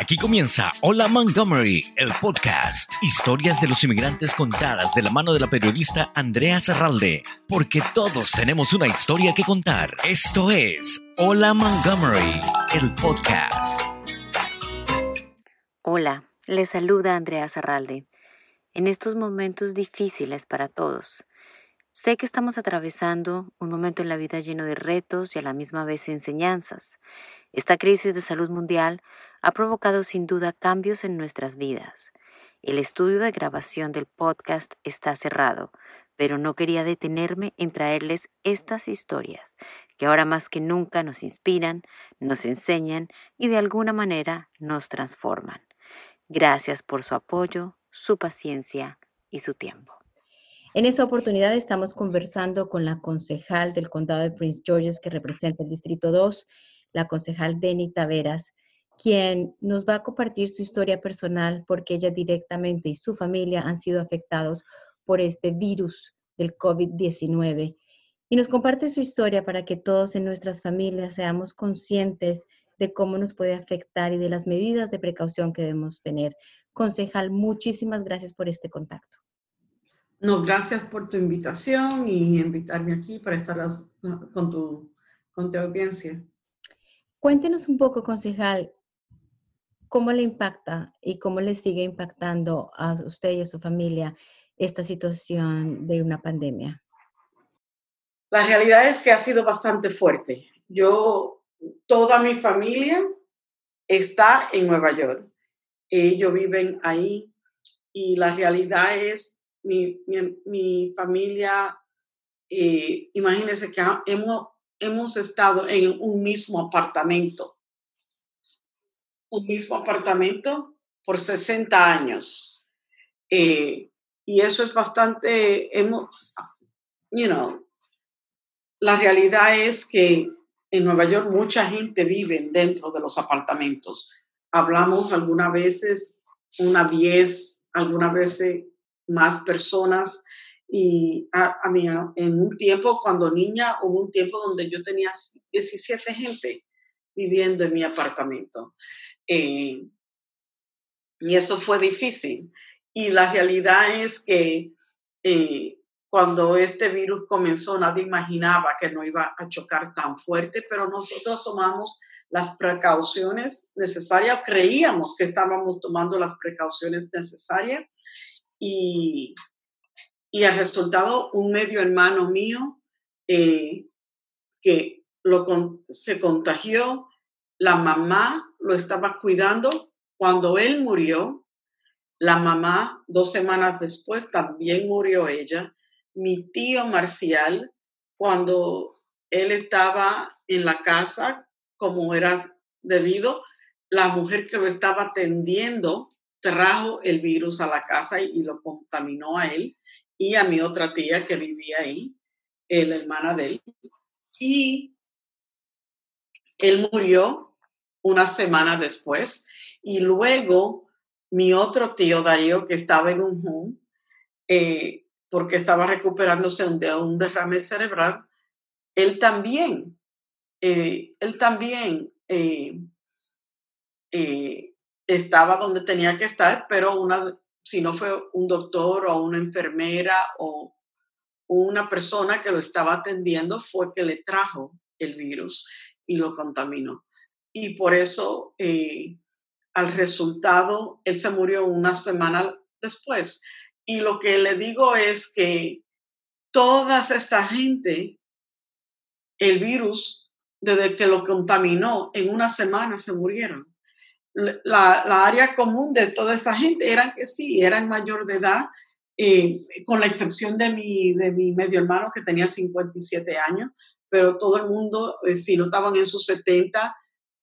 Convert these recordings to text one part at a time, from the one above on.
Aquí comienza Hola Montgomery, el podcast. Historias de los inmigrantes contadas de la mano de la periodista Andrea Zarralde. Porque todos tenemos una historia que contar. Esto es Hola Montgomery, el podcast. Hola, les saluda Andrea Zarralde. En estos momentos difíciles para todos. Sé que estamos atravesando un momento en la vida lleno de retos y a la misma vez enseñanzas. Esta crisis de salud mundial ha provocado sin duda cambios en nuestras vidas. El estudio de grabación del podcast está cerrado, pero no quería detenerme en traerles estas historias que ahora más que nunca nos inspiran, nos enseñan y de alguna manera nos transforman. Gracias por su apoyo, su paciencia y su tiempo. En esta oportunidad estamos conversando con la concejal del condado de Prince George's que representa el Distrito 2 la concejal Denny Taveras, quien nos va a compartir su historia personal porque ella directamente y su familia han sido afectados por este virus del COVID-19. Y nos comparte su historia para que todos en nuestras familias seamos conscientes de cómo nos puede afectar y de las medidas de precaución que debemos tener. Concejal, muchísimas gracias por este contacto. No, gracias por tu invitación y invitarme aquí para estar con tu, con tu audiencia. Cuéntenos un poco, concejal, cómo le impacta y cómo le sigue impactando a usted y a su familia esta situación de una pandemia. La realidad es que ha sido bastante fuerte. Yo, toda mi familia está en Nueva York. Ellos viven ahí y la realidad es, mi, mi, familia, eh, imagínense que hemos hemos estado en un mismo apartamento, un mismo apartamento por 60 años. Eh, y eso es bastante, hemos, you know, la realidad es que en Nueva York mucha gente vive dentro de los apartamentos. Hablamos algunas veces, una 10, algunas veces más personas y a, mí, en un tiempo, cuando niña, hubo un tiempo donde yo tenía 17 gente viviendo en mi apartamento. Eh, y eso fue difícil. Y la realidad es que eh, cuando este virus comenzó, nadie imaginaba que no iba a chocar tan fuerte, pero nosotros tomamos las precauciones necesarias, creíamos que estábamos tomando las precauciones necesarias y y el resultado, un medio hermano mío eh, que se contagió, la mamá lo estaba cuidando cuando él murió. La mamá, dos semanas después, también murió ella. Mi tío Marcial, cuando él estaba en la casa, como era debido, la mujer que lo estaba atendiendo trajo el virus a la casa y lo contaminó a él y a mi otra tía que vivía ahí, la hermana de él. Y él murió una semana después. Y luego mi otro tío Darío, que estaba en un home, eh, porque estaba recuperándose de un derrame cerebral, él también, eh, él también eh, estaba donde tenía que estar, pero una si no fue un doctor o una enfermera o una persona que lo estaba atendiendo, fue que le trajo el virus y lo contaminó. Y por eso, eh, al resultado, él se murió una semana después. Y lo que le digo es que toda esta gente, el virus, desde que lo contaminó, en una semana se murieron la, área común de toda esa gente eran que sí, eran mayor de edad, eh, con la excepción de mi, de mi medio hermano que tenía 57 años, pero todo el mundo, eh, si no estaban en sus 70,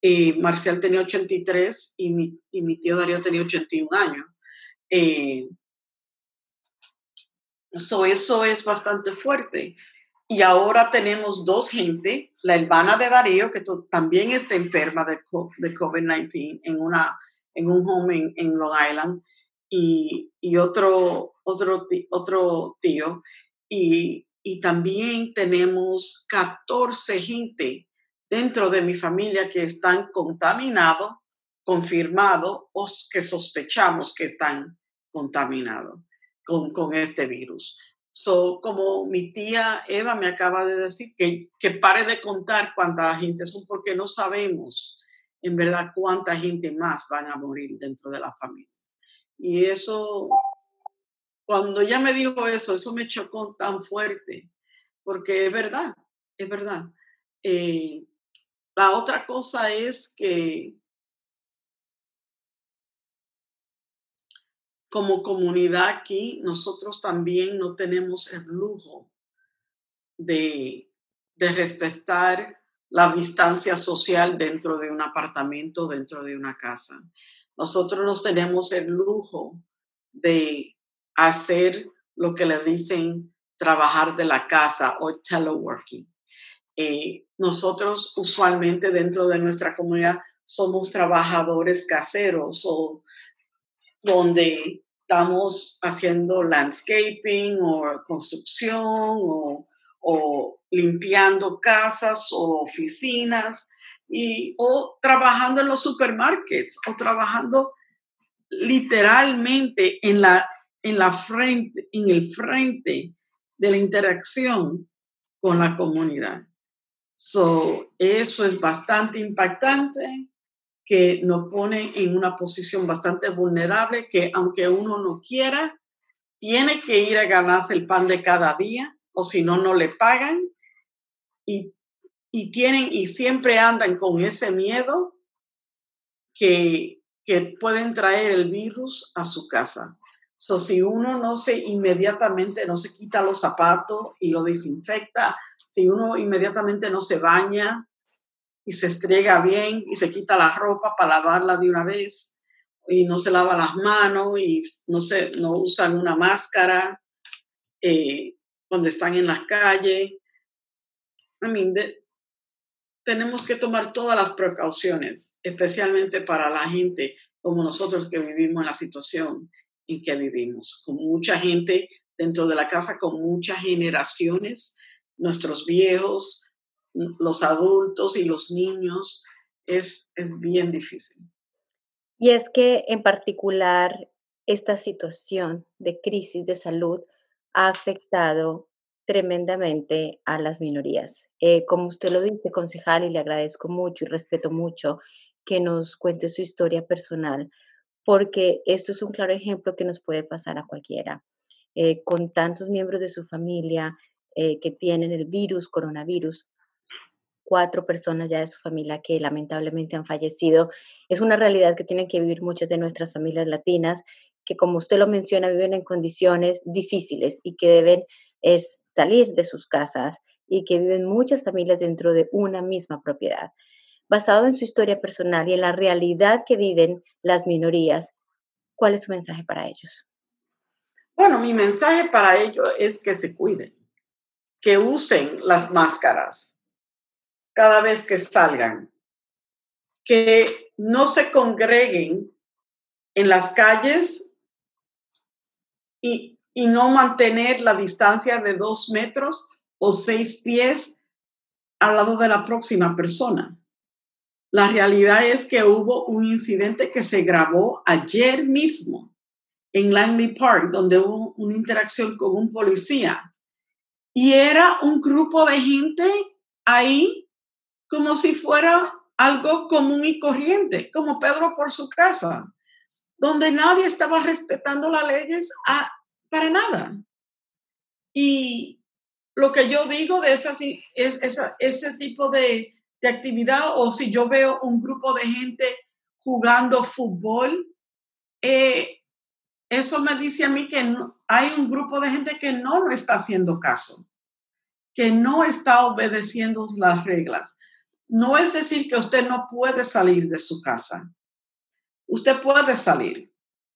eh, Marcial tenía 83 y mi, y mi, tío Darío tenía 81 años. So eso es bastante fuerte. Y ahora tenemos dos gente, la hermana de Darío, que también está enferma de, de COVID-19 en, una, en un home en, Long Island, y, y otro, otro, otro tío. Y, y también tenemos 14 gente dentro de mi familia que están contaminados confirmados o que sospechamos que están contaminados con, con este virus. So, como mi tía Eva me acaba de decir, que, que pare de contar cuánta gente son porque no sabemos en verdad cuánta gente más van a morir dentro de la familia. Y eso, cuando ella me dijo eso, eso me chocó tan fuerte, porque es verdad, es verdad. Eh, la otra cosa es que como comunidad aquí, nosotros también no tenemos el lujo de, de respetar la distancia social dentro de un apartamento, dentro de una casa. Nosotros nos tenemos el lujo de hacer lo que le dicen trabajar de la casa o teleworking. Eh, nosotros usualmente dentro de nuestra comunidad somos trabajadores caseros o donde estamos haciendo landscaping o construcción o, o limpiando casas o oficinas y, o trabajando en los supermarkets o trabajando literalmente en la, en la frente, en el frente de la interacción con la comunidad. So, eso es bastante impactante, que nos pone en una posición bastante vulnerable, que aunque uno no quiera, tiene que ir a ganarse el pan de cada día, o si no, no le pagan. Y y tienen y siempre andan con ese miedo que, que pueden traer el virus a su casa. So, si uno no se inmediatamente no se quita los zapatos y lo desinfecta, si uno inmediatamente no se baña y se estrega bien y se quita la ropa para lavarla de una vez y no se lava las manos y no, se, no usan una máscara eh, cuando están en las calles. I mean, tenemos que tomar todas las precauciones, especialmente para la gente como nosotros que vivimos en la situación en que vivimos, con mucha gente dentro de la casa, con muchas generaciones, nuestros viejos, los adultos y los niños, es, es bien difícil. Y es que en particular esta situación de crisis de salud ha afectado tremendamente a las minorías. Eh, como usted lo dice, concejal, y le agradezco mucho y respeto mucho que nos cuente su historia personal, porque esto es un claro ejemplo que nos puede pasar a cualquiera. Eh, con tantos miembros de su familia eh, que tienen el virus, coronavirus, cuatro personas ya de su familia que lamentablemente han fallecido. Es una realidad que tienen que vivir muchas de nuestras familias latinas, que como usted lo menciona, viven en condiciones difíciles y que deben salir de sus casas y que viven muchas familias dentro de una misma propiedad. Basado en su historia personal y en la realidad que viven las minorías, ¿cuál es su mensaje para ellos? Bueno, mi mensaje para ellos es que se cuiden, que usen las máscaras cada vez que salgan, que no se congreguen en las calles y y no mantener la distancia de dos metros o seis pies al lado de la próxima persona. La realidad es que hubo un incidente que se grabó ayer mismo en Langley Park, donde hubo una interacción con un policía. Y era un grupo de gente ahí como si fuera algo común y corriente, como Pedro por su casa, donde nadie estaba respetando las leyes a, para nada. Y lo que yo digo de esa, es, ese tipo de, actividad, o si yo veo un grupo de gente jugando fútbol, eh, eso me dice a mí que hay un grupo de gente que no lo está haciendo caso, que no está obedeciendo las reglas. No es decir que usted no puede salir de su casa. Usted puede salir,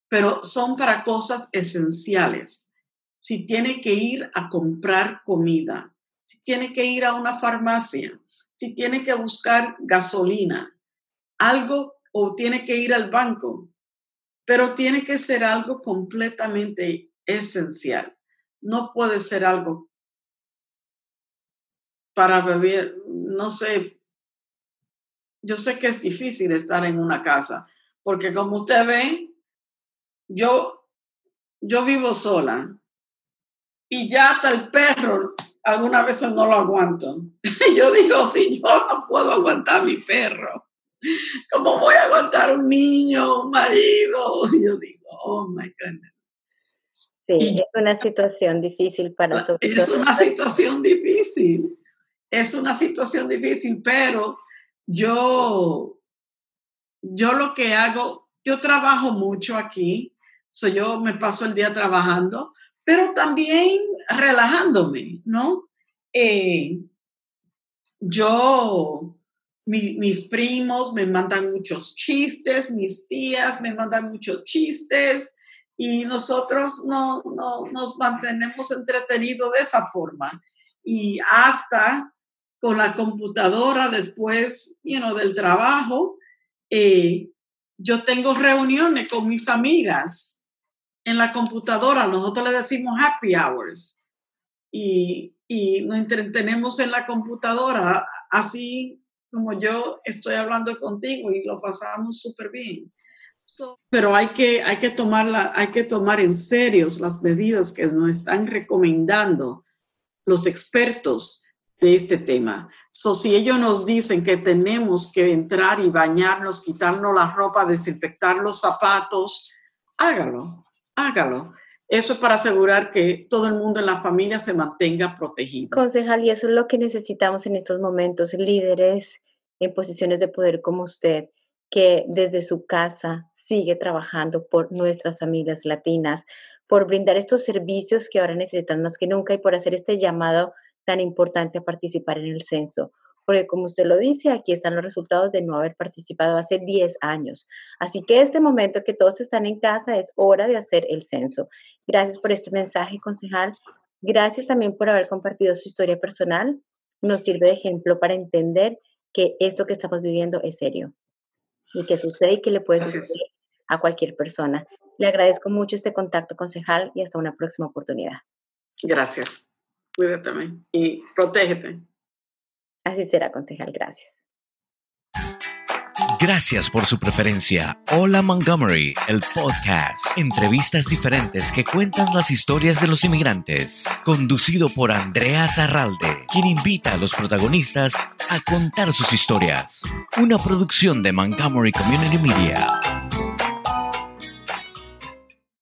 pero son para cosas esenciales. Si tiene que ir a comprar comida, si tiene que ir a una farmacia, si tiene que buscar gasolina, algo o tiene que ir al banco, pero tiene que ser algo completamente esencial. No puede ser algo para beber, no sé, yo sé que es difícil estar en una casa porque como usted ve, yo, yo vivo sola y ya hasta el perro algunas veces no lo aguanto. yo digo, si yo no puedo aguantar a mi perro, ¿cómo voy a aguantar un niño, un marido? Yo digo, oh my goodness. Sí, es una situación difícil para nosotros. Es una situación difícil, es una situación difícil, pero yo, yo lo que hago, yo trabajo mucho aquí, so yo me paso el día trabajando, pero también relajándome, ¿no? Eh, yo, mis primos me mandan muchos chistes, mis tías me mandan muchos chistes y nosotros no, nos mantenemos entretenidos de esa forma. Y hasta con la computadora después you del trabajo, eh, yo tengo reuniones con mis amigas en la computadora, nosotros le decimos happy hours. Y, nos entretenemos en la computadora, así como yo estoy hablando contigo y lo pasamos súper bien. pero hay que, hay, que tomarla, hay que tomar en serio las medidas que nos están recomendando los expertos de este tema. So, si ellos nos dicen que tenemos que entrar y bañarnos, quitarnos la ropa, desinfectar los zapatos, hágalo hágalo. Eso es para asegurar que todo el mundo en la familia se mantenga protegido. Concejal, y eso es lo que necesitamos en estos momentos, líderes en posiciones de poder como usted, que desde su casa sigue trabajando por nuestras familias latinas, por brindar estos servicios que ahora necesitan más que nunca y por hacer este llamado tan importante a participar en el censo porque como usted lo dice, aquí están los resultados de no haber participado hace 10 años. Así que este momento que todos están en casa es hora de hacer el censo. Gracias por este mensaje, concejal. Gracias también por haber compartido su historia personal. Nos sirve de ejemplo para entender que esto que estamos viviendo es serio y que sucede y que le puede suceder a cualquier persona. Le agradezco mucho este contacto, concejal, y hasta una próxima oportunidad. Gracias. Cuídate y protégete. Así será, concejal. Gracias. Gracias por su preferencia. Hola Montgomery, el podcast. Entrevistas diferentes que cuentan las historias de los inmigrantes. Conducido por Andrea Zarralde, quien invita a los protagonistas a contar sus historias. Una producción de Montgomery Community Media.